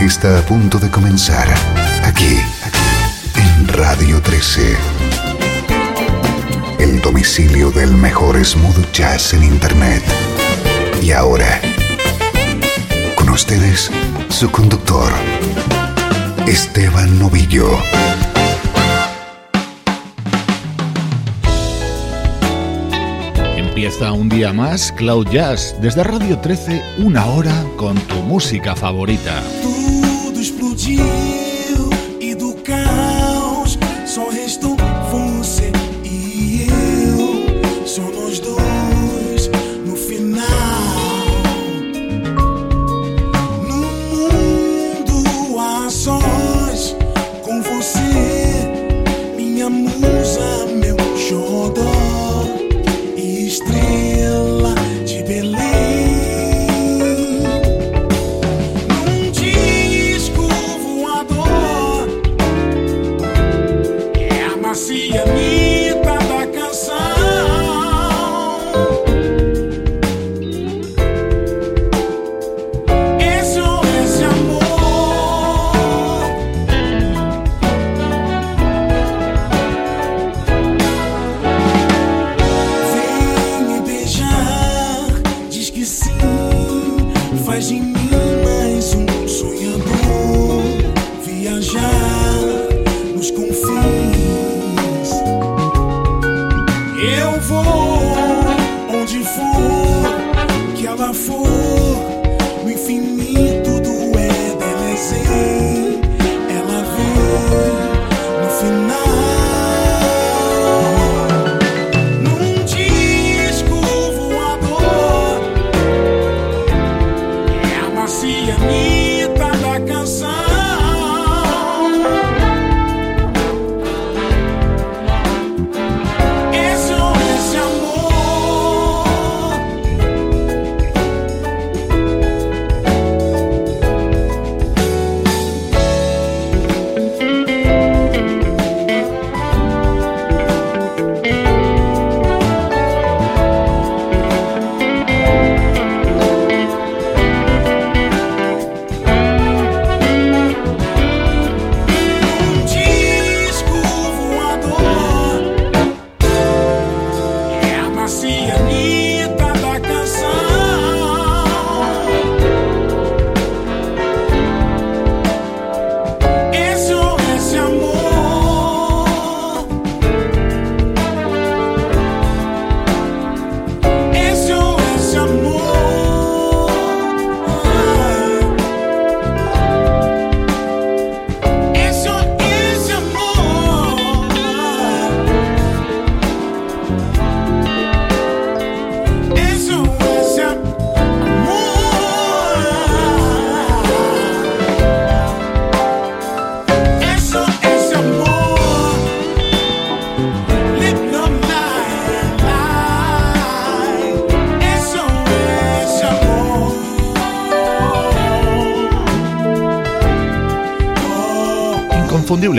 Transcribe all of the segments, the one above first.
Está a punto de comenzar aquí, en Radio 13. El domicilio del mejor smooth jazz en Internet. Y ahora, con ustedes, su conductor, Esteban Novillo. Empieza un día más Cloud Jazz desde Radio 13, una hora con tu música favorita. dia.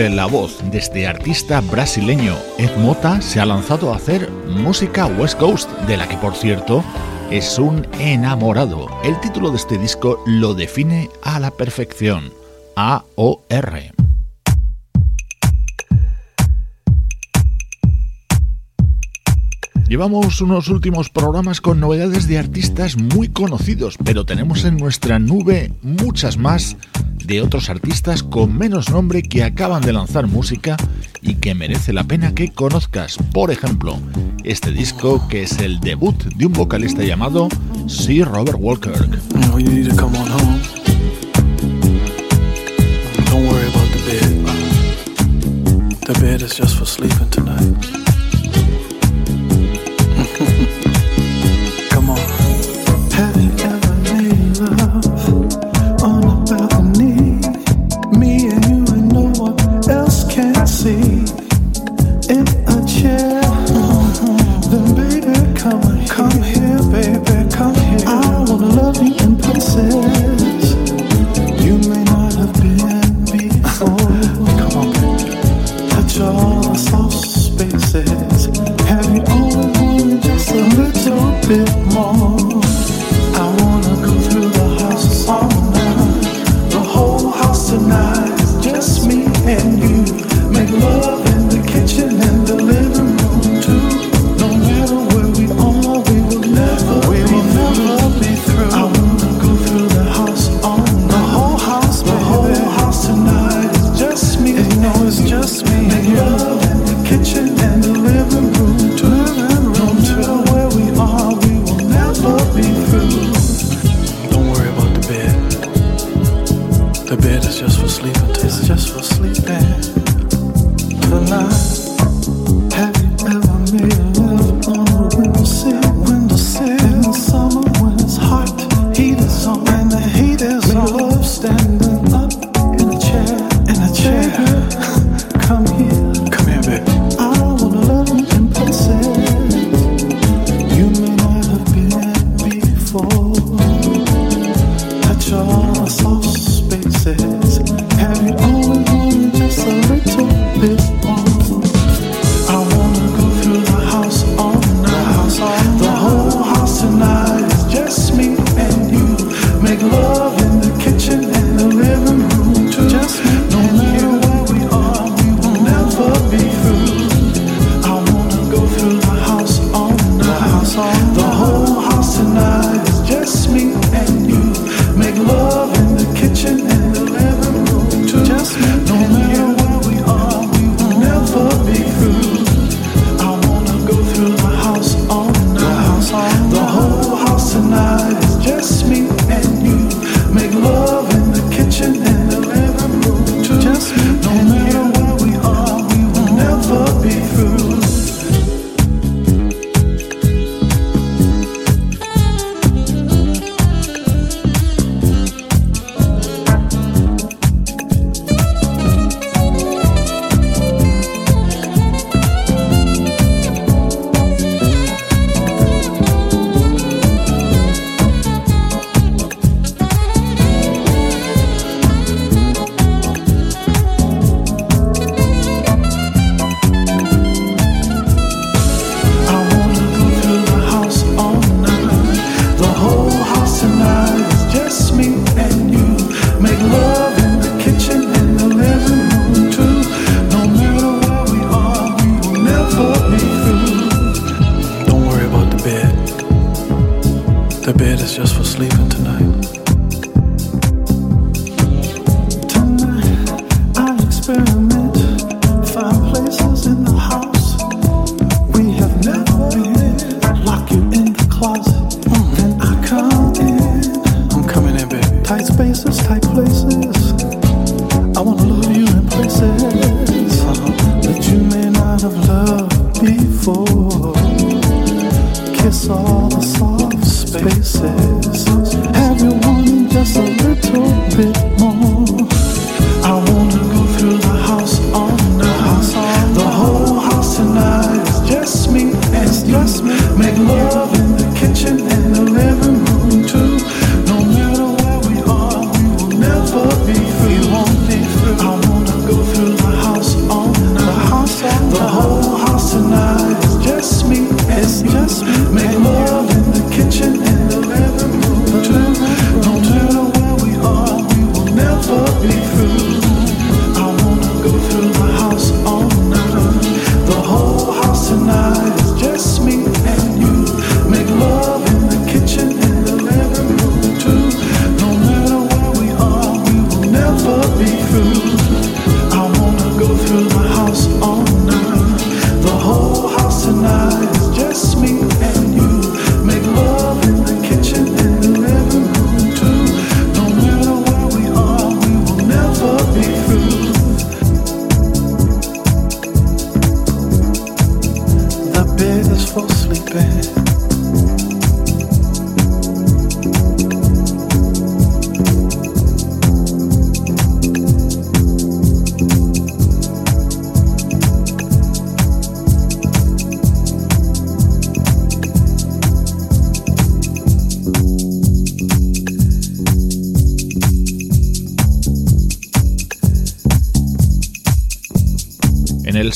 La voz de este artista brasileño Ed Mota se ha lanzado a hacer música West Coast, de la que por cierto es un enamorado. El título de este disco lo define a la perfección. A-O-R. Llevamos unos últimos programas con novedades de artistas muy conocidos, pero tenemos en nuestra nube muchas más de otros artistas con menos nombre que acaban de lanzar música y que merece la pena que conozcas. Por ejemplo, este disco que es el debut de un vocalista llamado Sir Robert Walker.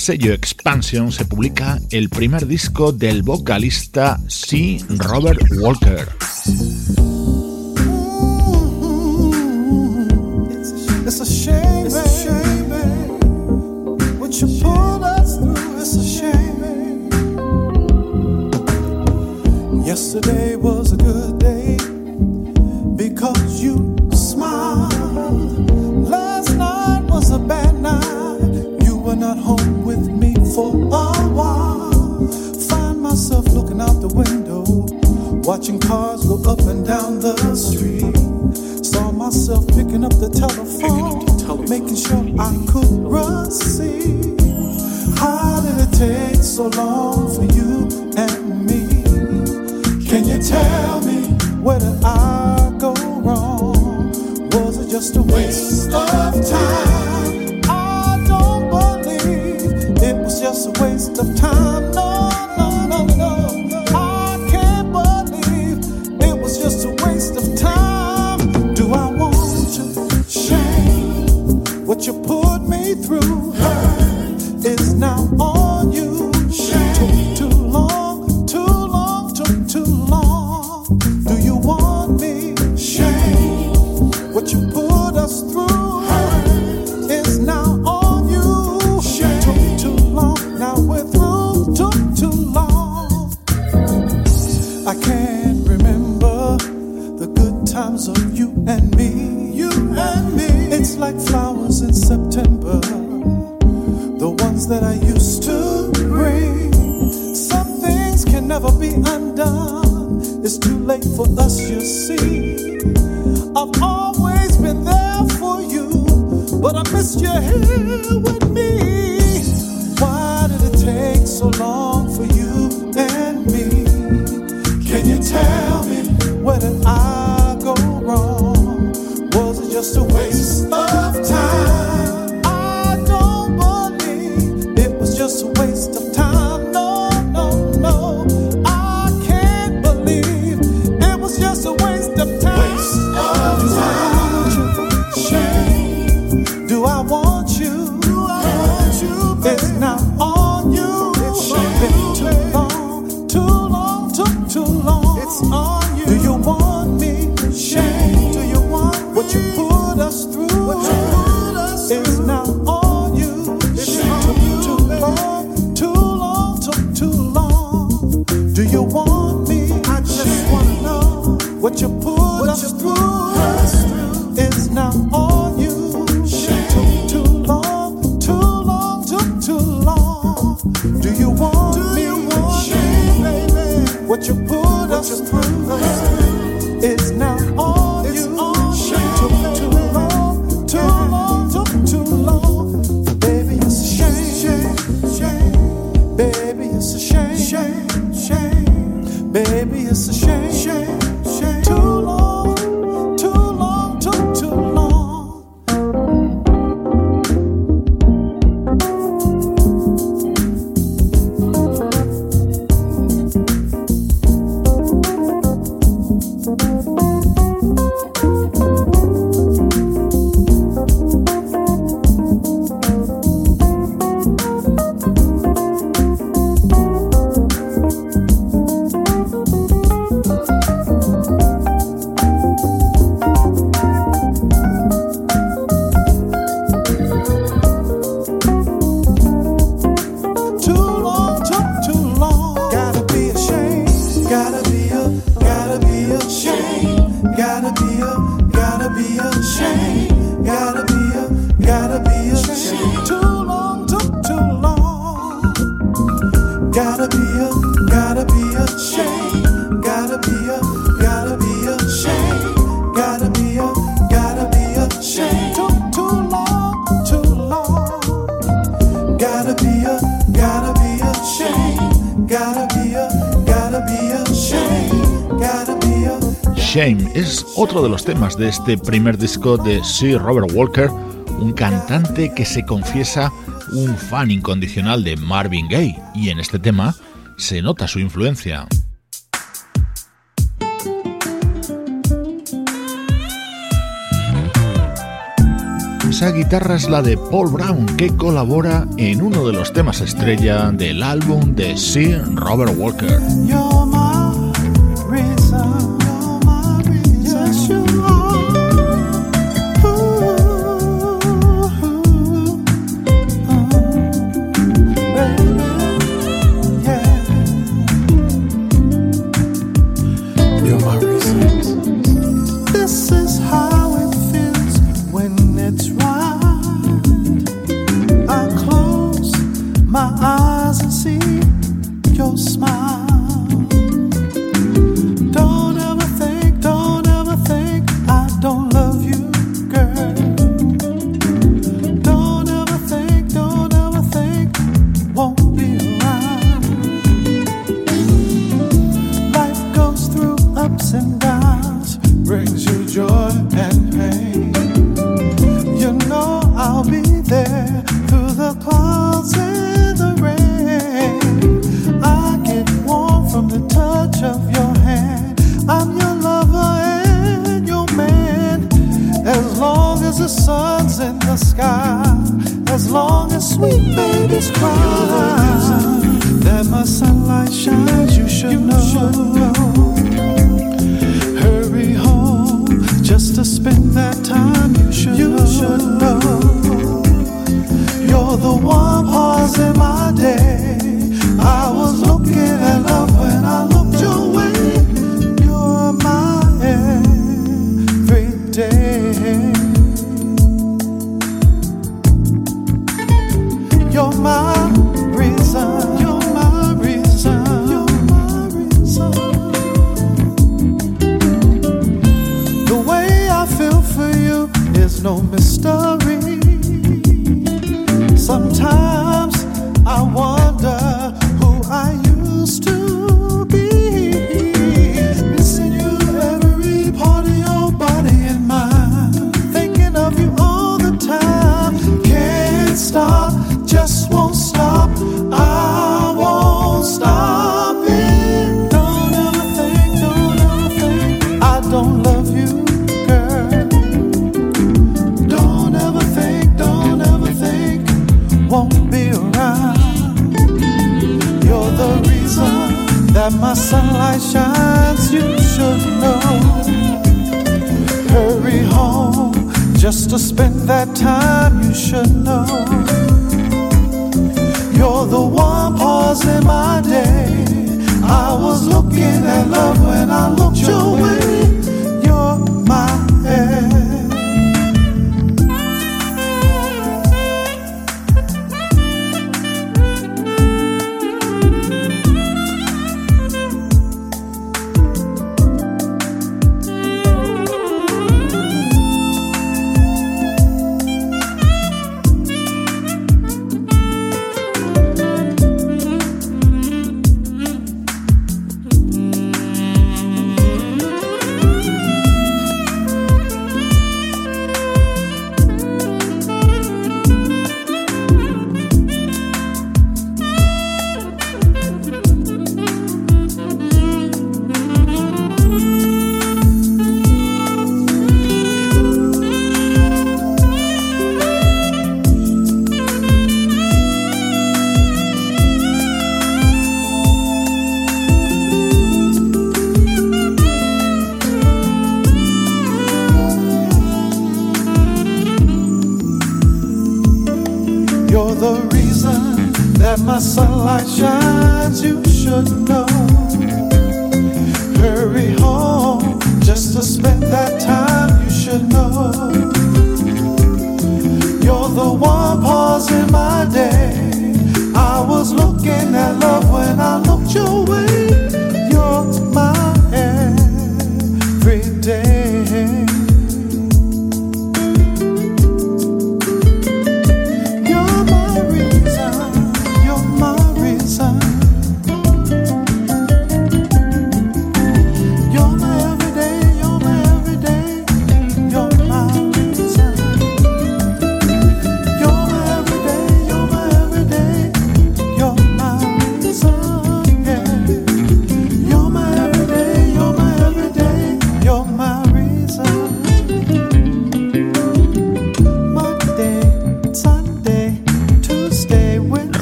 Sello Expansion se publica el primer disco del vocalista C. Robert Walker. sure I could receive. How did it take so long for you and me? Can you tell me where did I go wrong? Was it just a waste of time? Shame es otro de los temas de este primer disco de Sir Robert Walker, un cantante que se confiesa un fan incondicional de Marvin Gaye, y en este tema se nota su influencia. Esa guitarra es la de Paul Brown, que colabora en uno de los temas estrella del álbum de Sir Robert Walker.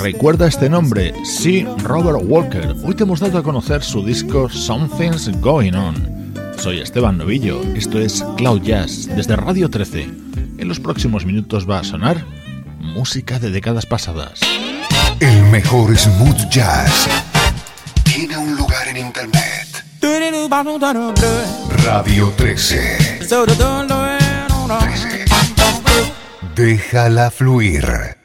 Recuerda este nombre, sí, Robert Walker. Hoy te hemos dado a conocer su disco Something's Going On. Soy Esteban Novillo, esto es Cloud Jazz desde Radio 13. En los próximos minutos va a sonar música de décadas pasadas. El mejor smooth jazz tiene un lugar en internet. Radio 13. 13. Déjala fluir.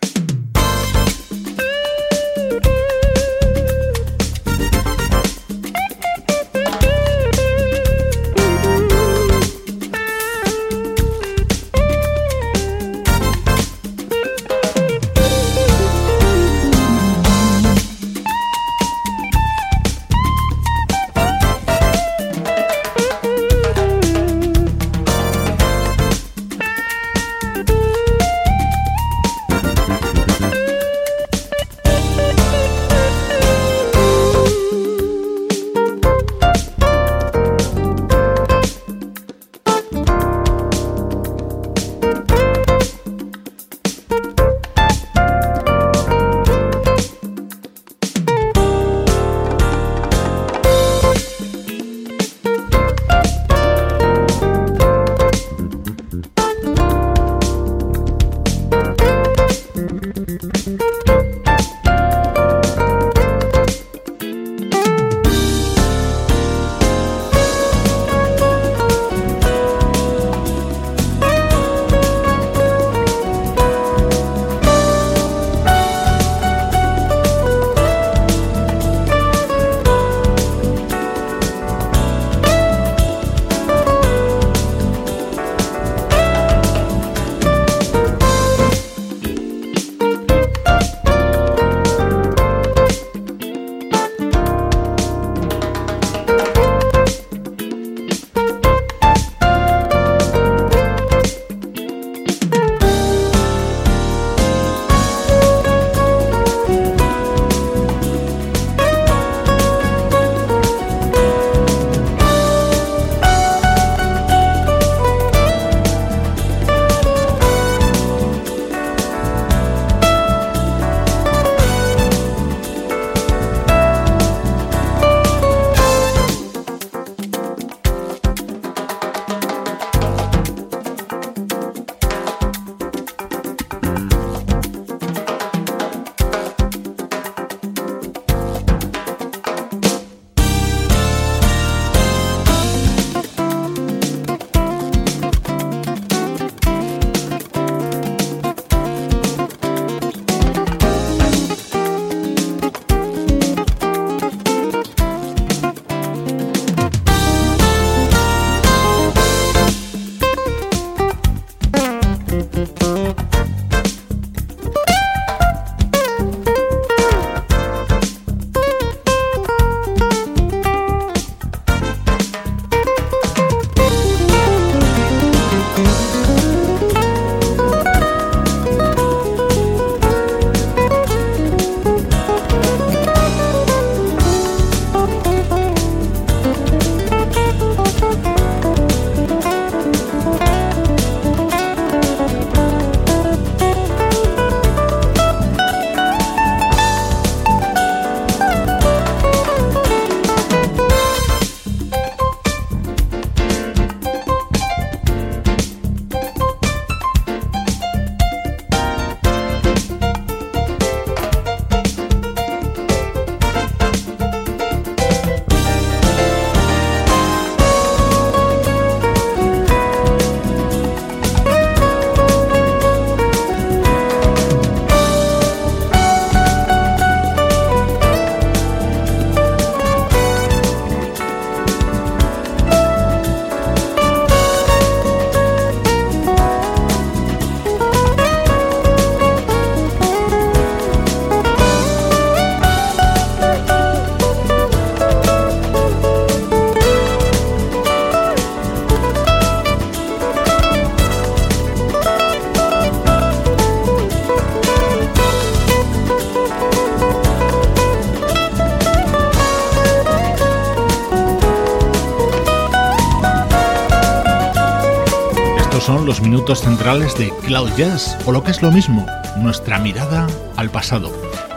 centrales de Cloud Jazz, o lo que es lo mismo, nuestra mirada al pasado.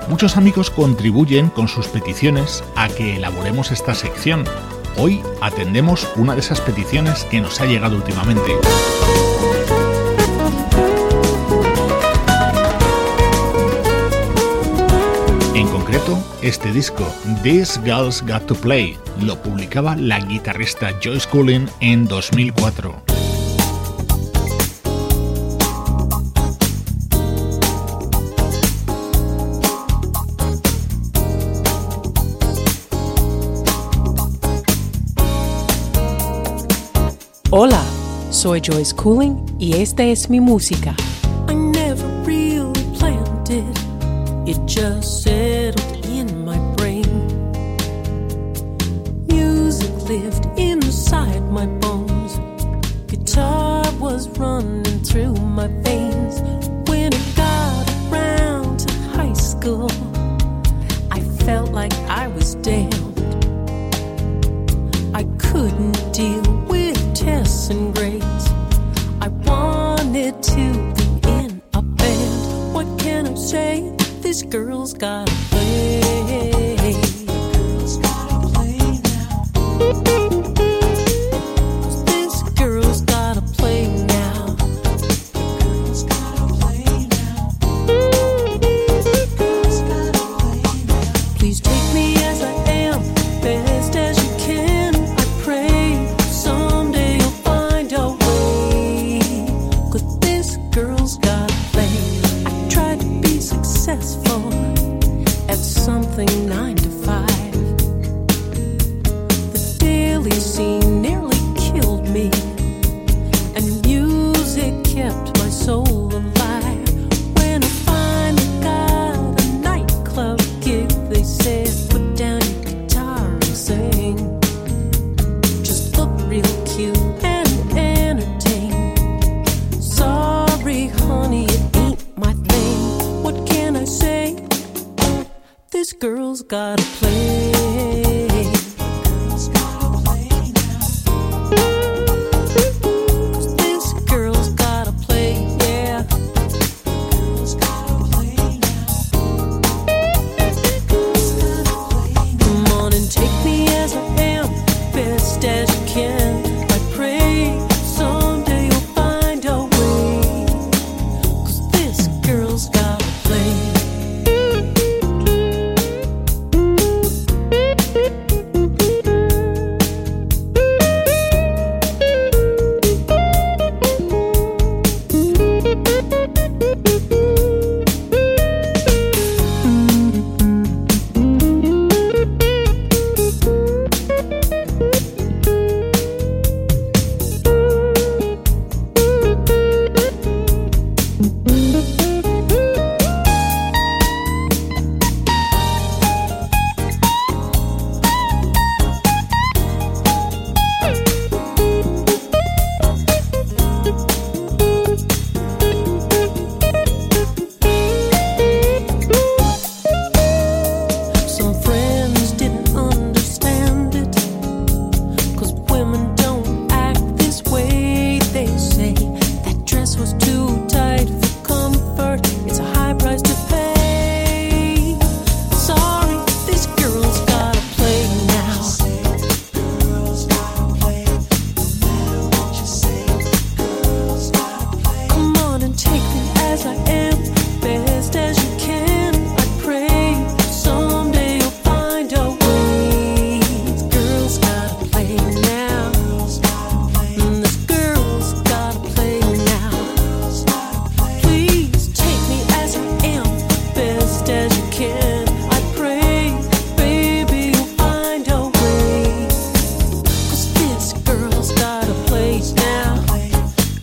Muchos amigos contribuyen con sus peticiones a que elaboremos esta sección. Hoy atendemos una de esas peticiones que nos ha llegado últimamente. En concreto, este disco, This Girl's Got to Play, lo publicaba la guitarrista Joyce Cullen en 2004. Hola, soy Joyce Cooling y esta es mi música. girls got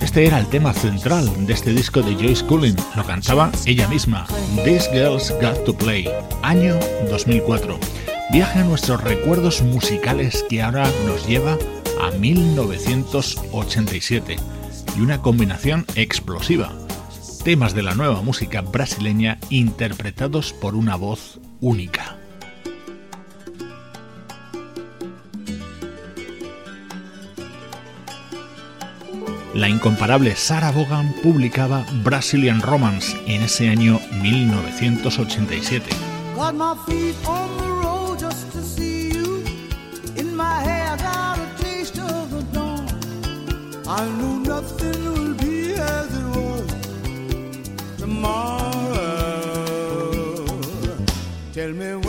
Este era el tema central de este disco de Joyce Cullen. Lo cantaba ella misma. This Girl's Got to Play, año 2004. Viaje a nuestros recuerdos musicales que ahora nos lleva a 1987. Y una combinación explosiva temas de la nueva música brasileña interpretados por una voz única. La incomparable Sarah Vaughan publicaba Brazilian Romance en ese año 1987. tomorrow. Tell me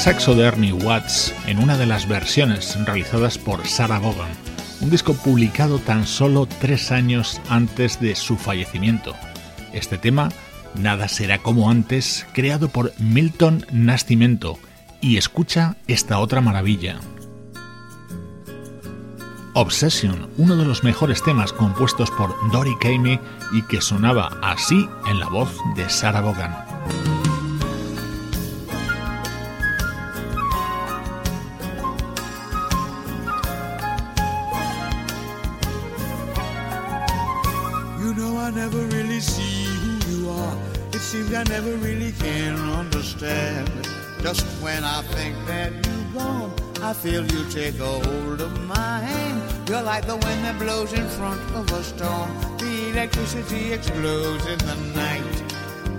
saxo de Ernie Watts en una de las versiones realizadas por Sarah Vaughan, un disco publicado tan solo tres años antes de su fallecimiento. Este tema, Nada será como antes, creado por Milton Nascimento, y escucha esta otra maravilla. Obsession, uno de los mejores temas compuestos por Dory Kamey y que sonaba así en la voz de Sarah Vaughan. can't understand. Just when I think that you're gone, I feel you take a hold of my hand. You're like the wind that blows in front of a storm. The electricity explodes in the night.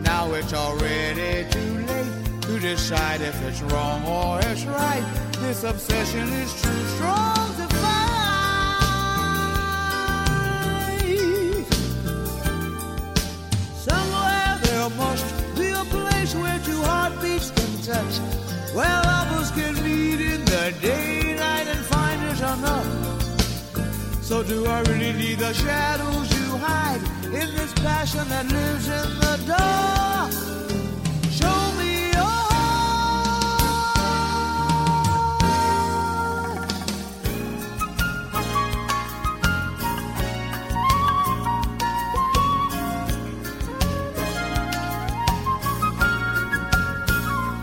Now it's already too late to decide if it's wrong or it's right. This obsession is too strong. Touch. Where lovers can meet in the daylight and find it enough. So do I really need the shadows you hide in this passion that lives in the dark?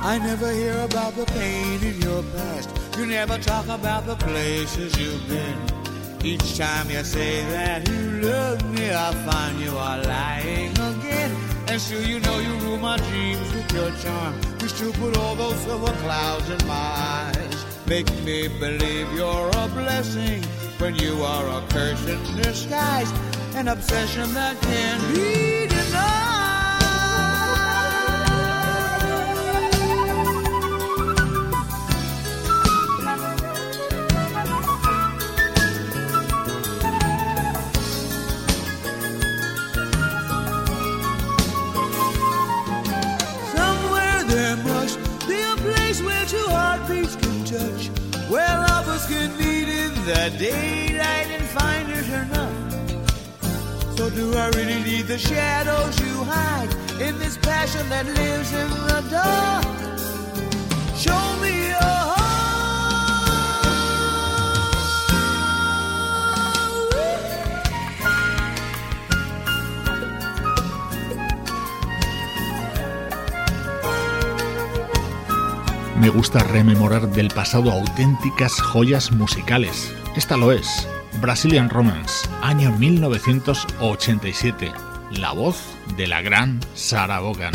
I never hear about the pain in your past. You never talk about the places you've been. Each time you say that you love me, I find you are lying again. And still you know you rule my dreams with your charm. You still put all those silver clouds in my eyes. Make me believe you're a blessing when you are a curse in disguise. An obsession that can't be the daylight and find it enough. So do I really need the shadows you hide in this passion that lives in the dark? Me gusta rememorar del pasado auténticas joyas musicales. Esta lo es, Brazilian Romance, año 1987. La voz de la gran Sarah Vaughan.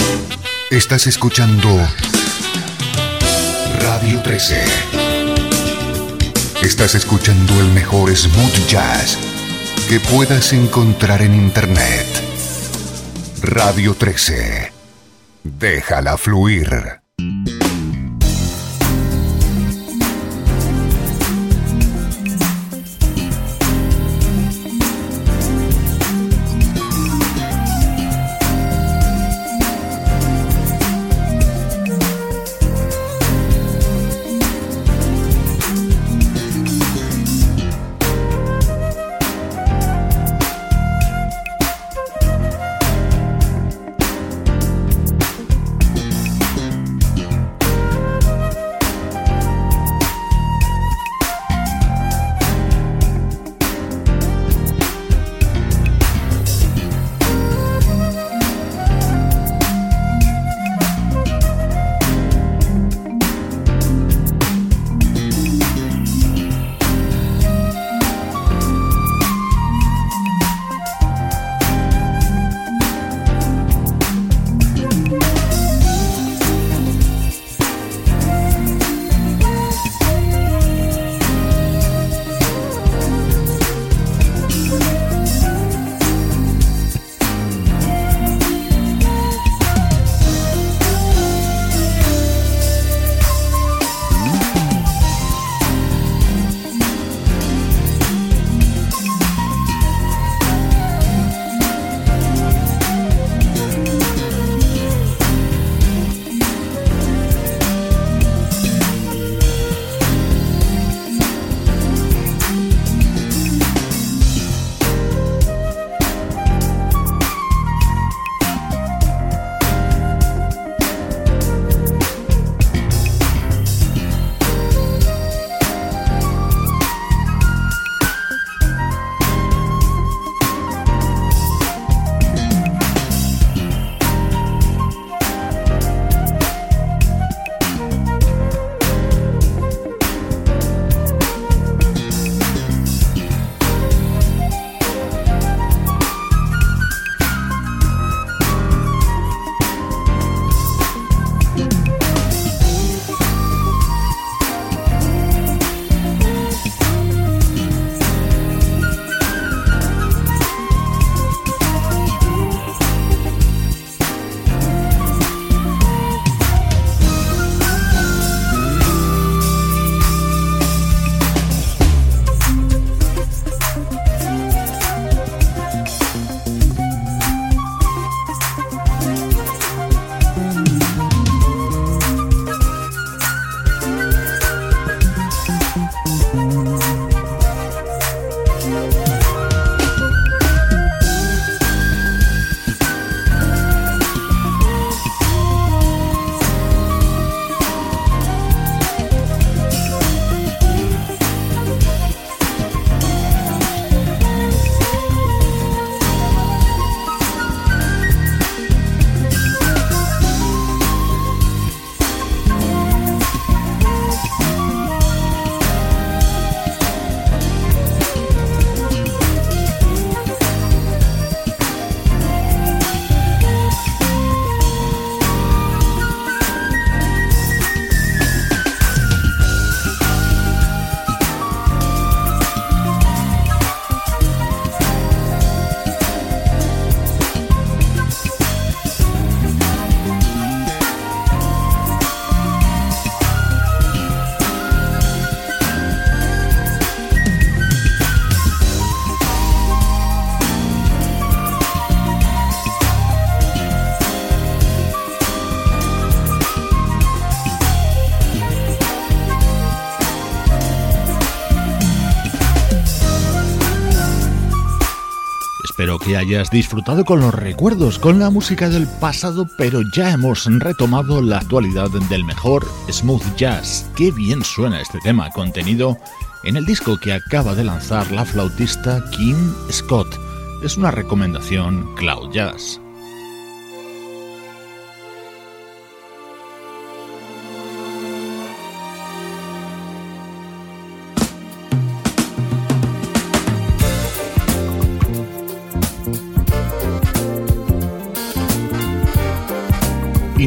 Estás escuchando Radio 13. Estás escuchando el mejor smooth jazz que puedas encontrar en Internet. Radio 13. Déjala fluir. Espero que hayas disfrutado con los recuerdos, con la música del pasado, pero ya hemos retomado la actualidad del mejor smooth jazz. Qué bien suena este tema, contenido en el disco que acaba de lanzar la flautista Kim Scott. Es una recomendación Cloud Jazz.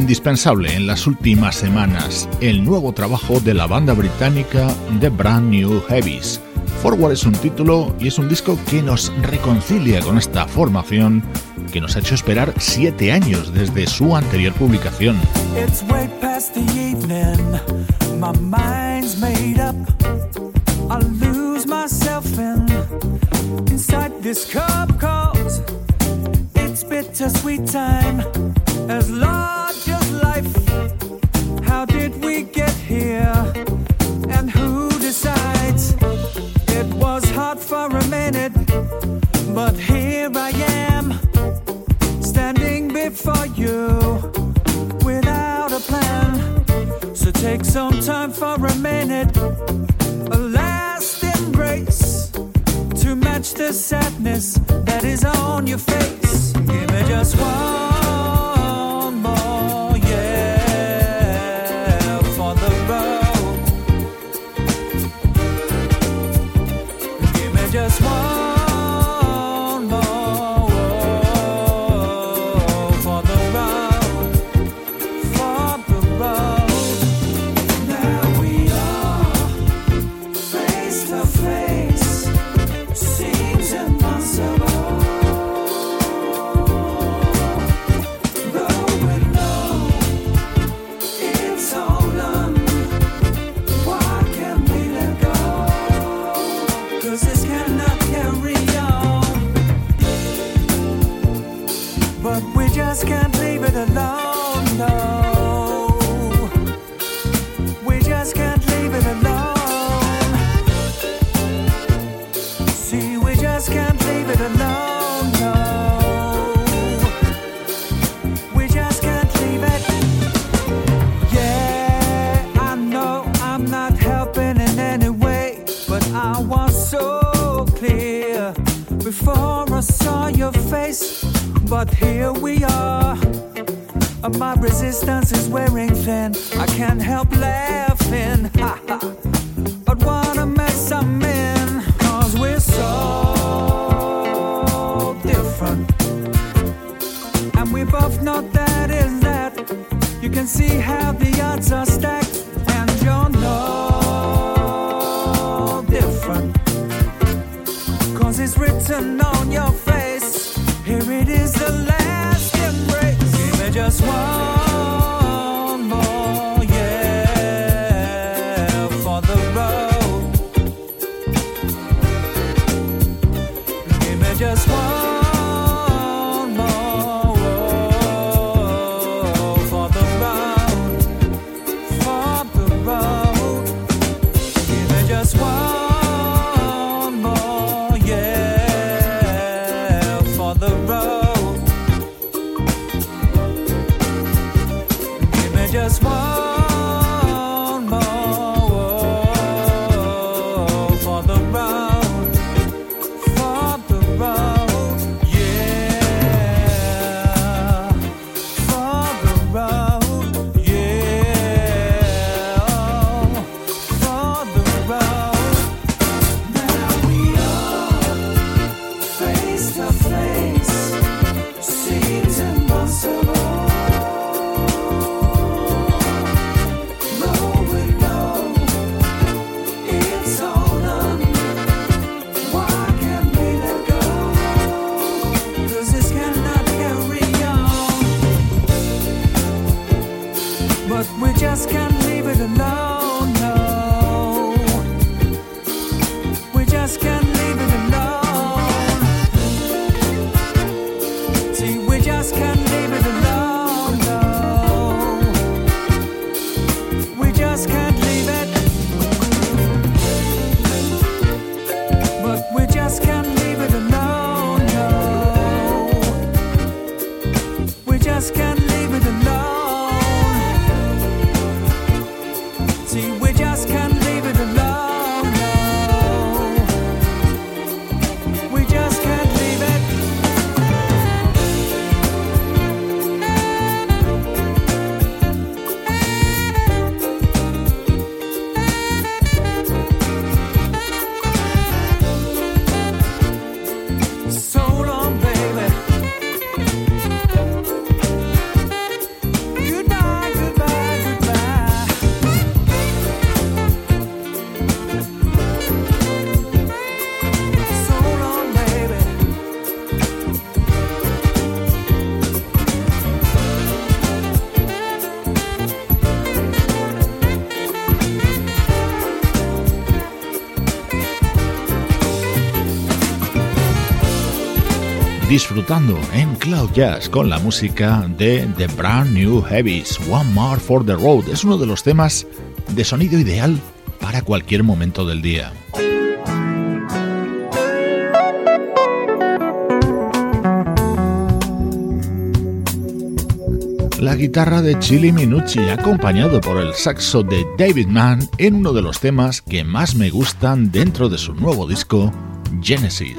Indispensable en las últimas semanas el nuevo trabajo de la banda británica The Brand New Heavies. Forward es un título y es un disco que nos reconcilia con esta formación que nos ha hecho esperar siete años desde su anterior publicación. as large minute, a last embrace to match the sadness that is on your face. Give me just one. Disfrutando en Cloud Jazz con la música de The Brand New Heavies, One More for the Road. Es uno de los temas de sonido ideal para cualquier momento del día. La guitarra de Chili Minucci acompañado por el saxo de David Mann en uno de los temas que más me gustan dentro de su nuevo disco, Genesis.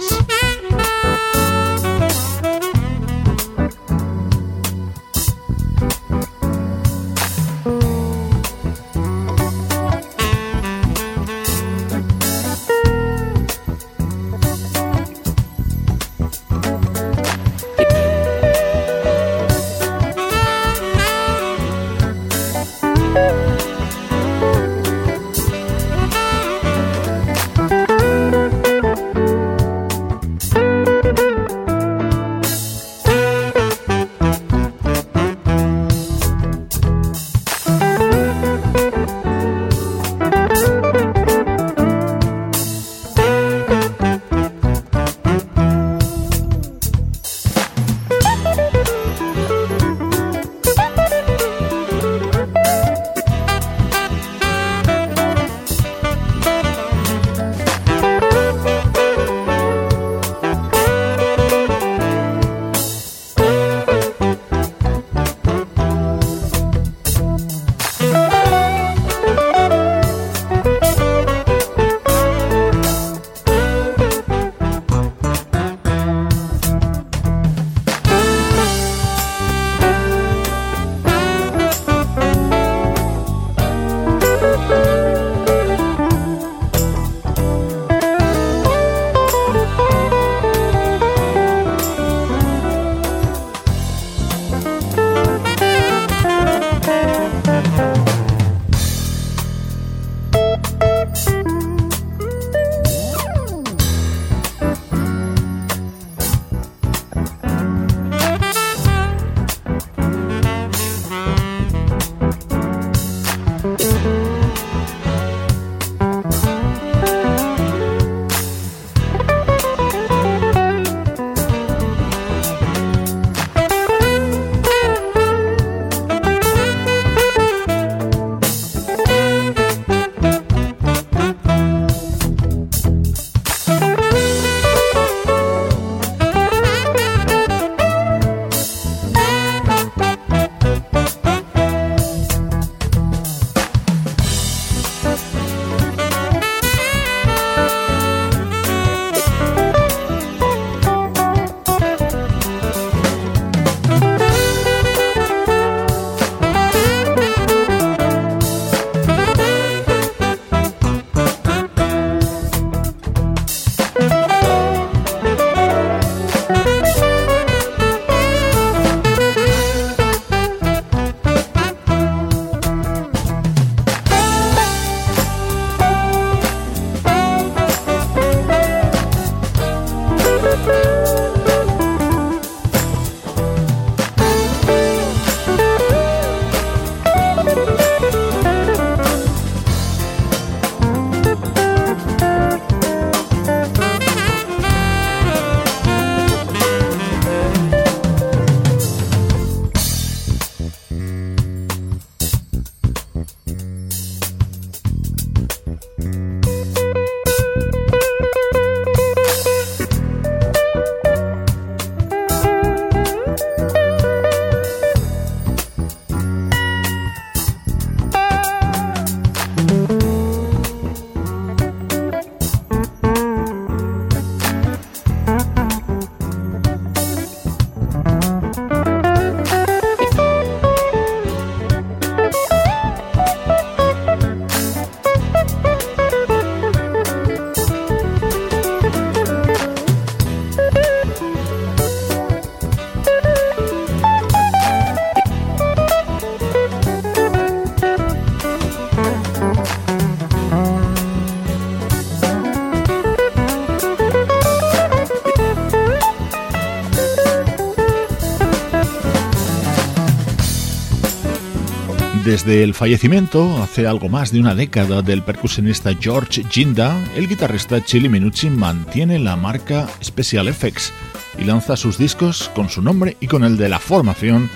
Desde el fallecimiento, hace algo más de una década, del percusionista George Ginda, el guitarrista Chili Minucci mantiene la marca Special Effects y lanza sus discos con su nombre y con el de la formación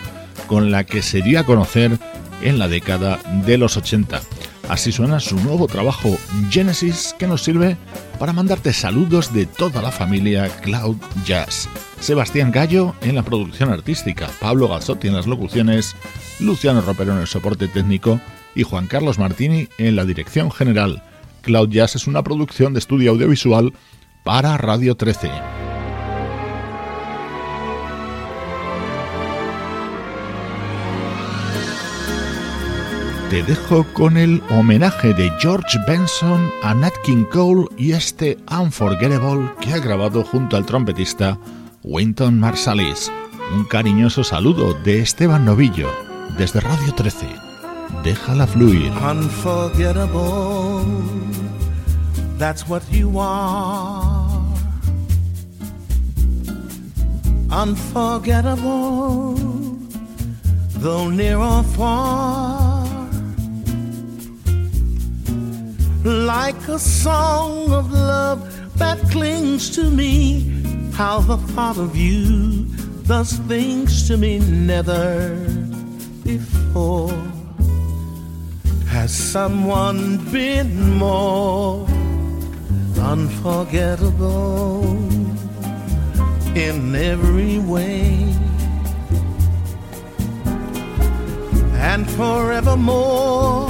con la que se dio a conocer en la década de los 80. Así suena su nuevo trabajo Genesis que nos sirve para mandarte saludos de toda la familia Cloud Jazz. Sebastián Gallo en la producción artística, Pablo Gazzotti en las locuciones, Luciano Ropero en el soporte técnico y Juan Carlos Martini en la dirección general. Cloud es una producción de estudio audiovisual para Radio 13. Te dejo con el homenaje de George Benson a Nat King Cole y este Unforgettable que ha grabado junto al trompetista Winton Marsalis. Un cariñoso saludo de Esteban Novillo desde Radio 13. Déjala fluir. Unforgettable, that's what you are. Unforgettable, though near or far. Like a song of love that clings to me, how the thought of you does things to me never before. Has someone been more unforgettable in every way? And forevermore,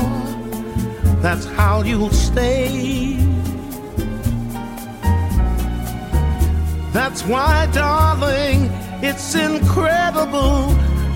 that's how you'll stay. That's why, darling, it's incredible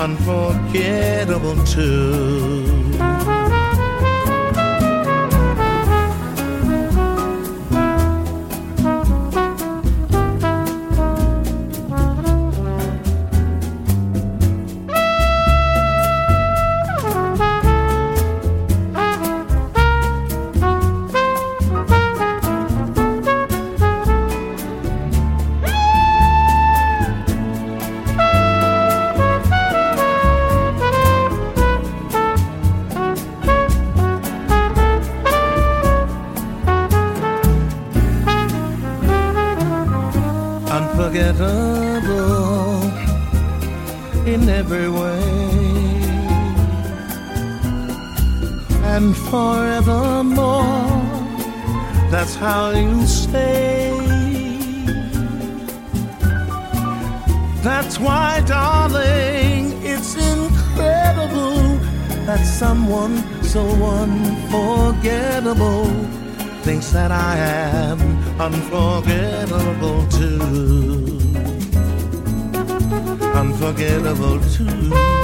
unforgettable too. Unforgettable too. Unforgettable too.